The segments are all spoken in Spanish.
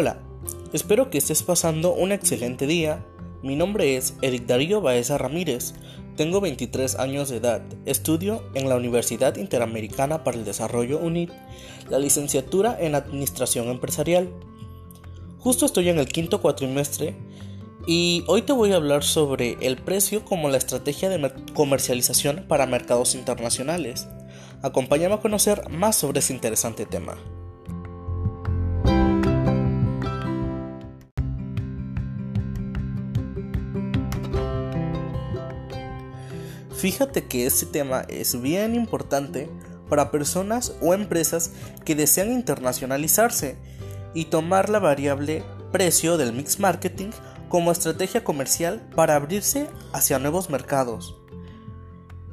Hola, espero que estés pasando un excelente día. Mi nombre es Eric Darío Baeza Ramírez, tengo 23 años de edad, estudio en la Universidad Interamericana para el Desarrollo UNIT, la licenciatura en Administración Empresarial. Justo estoy en el quinto cuatrimestre y hoy te voy a hablar sobre el precio como la estrategia de comercialización para mercados internacionales. Acompáñame a conocer más sobre ese interesante tema. Fíjate que este tema es bien importante para personas o empresas que desean internacionalizarse y tomar la variable precio del mix marketing como estrategia comercial para abrirse hacia nuevos mercados.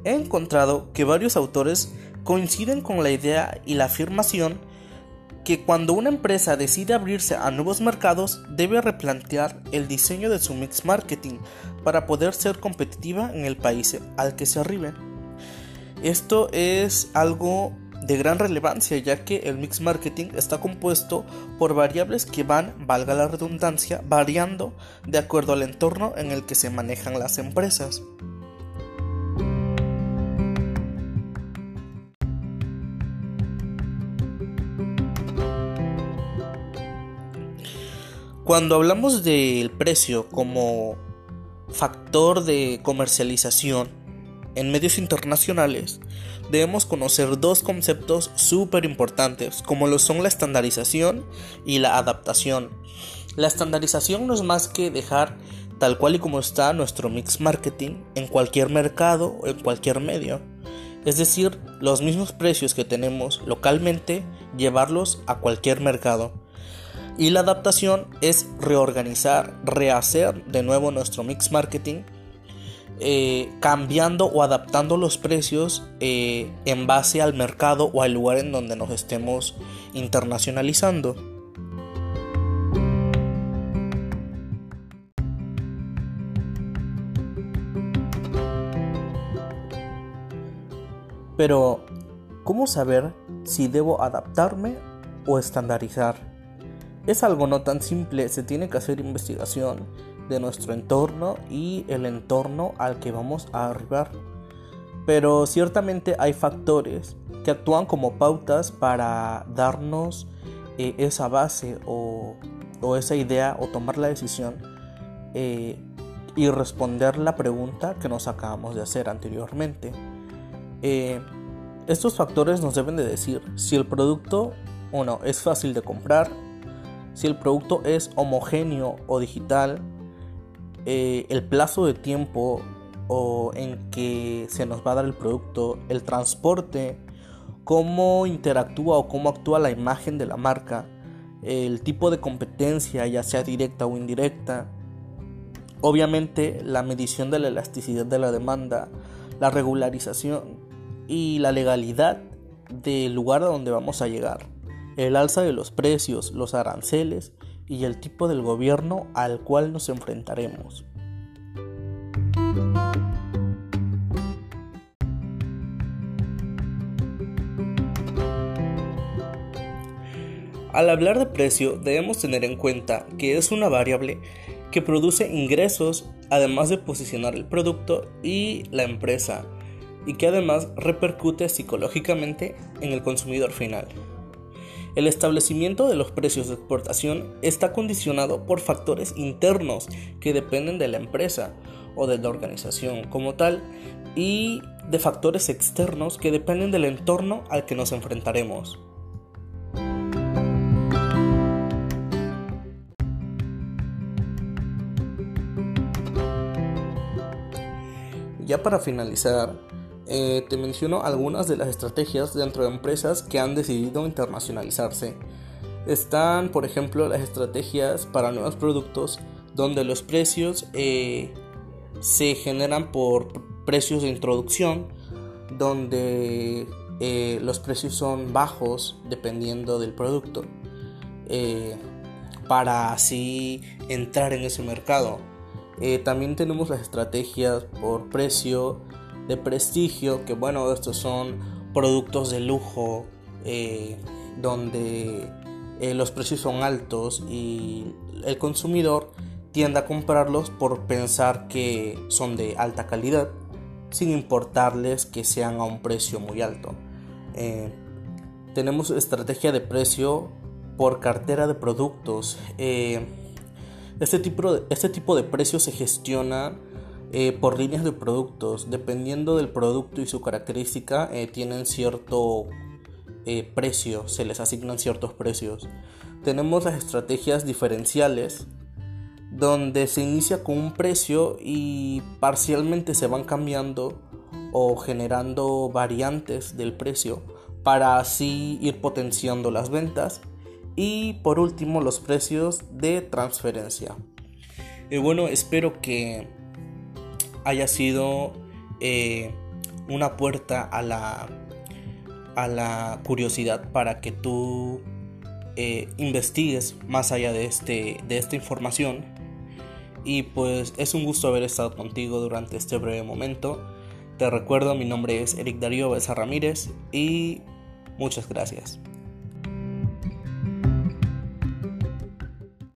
He encontrado que varios autores coinciden con la idea y la afirmación que cuando una empresa decide abrirse a nuevos mercados debe replantear el diseño de su mix marketing para poder ser competitiva en el país al que se arribe. Esto es algo de gran relevancia ya que el mix marketing está compuesto por variables que van, valga la redundancia, variando de acuerdo al entorno en el que se manejan las empresas. Cuando hablamos del precio como factor de comercialización en medios internacionales, debemos conocer dos conceptos súper importantes, como lo son la estandarización y la adaptación. La estandarización no es más que dejar tal cual y como está nuestro mix marketing en cualquier mercado o en cualquier medio. Es decir, los mismos precios que tenemos localmente, llevarlos a cualquier mercado. Y la adaptación es reorganizar, rehacer de nuevo nuestro mix marketing, eh, cambiando o adaptando los precios eh, en base al mercado o al lugar en donde nos estemos internacionalizando. Pero, ¿cómo saber si debo adaptarme o estandarizar? Es algo no tan simple, se tiene que hacer investigación de nuestro entorno y el entorno al que vamos a arribar. Pero ciertamente hay factores que actúan como pautas para darnos eh, esa base o, esa idea o tomar la decisión eh, y responder la pregunta que nos acabamos de hacer anteriormente. Eh, estos factores nos deben de decir si el producto, uno, es fácil de comprar, si el producto es homogéneo o digital, eh, el plazo de tiempo en que se nos va a dar el producto, el transporte, cómo interactúa o cómo actúa la imagen de la marca, el tipo de competencia, ya sea directa o indirecta, obviamente la medición de la elasticidad de la demanda, la regularización y la legalidad del lugar a donde vamos a llegar el alza de los precios, los aranceles y el tipo del gobierno al cual nos enfrentaremos. Al hablar de precio debemos tener en cuenta que es una variable que produce ingresos además de posicionar el producto y la empresa y que además repercute psicológicamente en el consumidor final. El establecimiento de los precios de exportación está condicionado por factores internos que dependen de la empresa o de la organización como tal y de factores externos que dependen del entorno al que nos enfrentaremos. Ya para finalizar, eh, te menciono algunas de las estrategias dentro de empresas que han decidido internacionalizarse. Están, por ejemplo, las estrategias para nuevos productos donde los precios eh, se generan por precios de introducción, donde eh, los precios son bajos dependiendo del producto, para así entrar en ese mercado. también tenemos las estrategias por precio de prestigio, que bueno, estos son productos de lujo, eh, donde eh, los precios son altos y el consumidor tiende a comprarlos por pensar que son de alta calidad sin importarles que sean a un precio muy alto. Eh, tenemos estrategia de precio por cartera de productos. Este, tipo de, este tipo de precio se gestiona por líneas de productos. Dependiendo del producto y su característica, tienen cierto eh, precios, se les asignan ciertos precios. Tenemos las estrategias diferenciales, donde se inicia con un precio y parcialmente se van cambiando o generando variantes del precio para así ir potenciando las ventas. Y por último, los precios de transferencia. Y bueno, espero que haya sido eh, una puerta a la a la curiosidad para que tú eh, investigues más allá de, este, de esta información. Y pues es un gusto haber estado contigo durante este breve momento. Te recuerdo, mi nombre es Eric Darío Besa Ramírez y muchas gracias.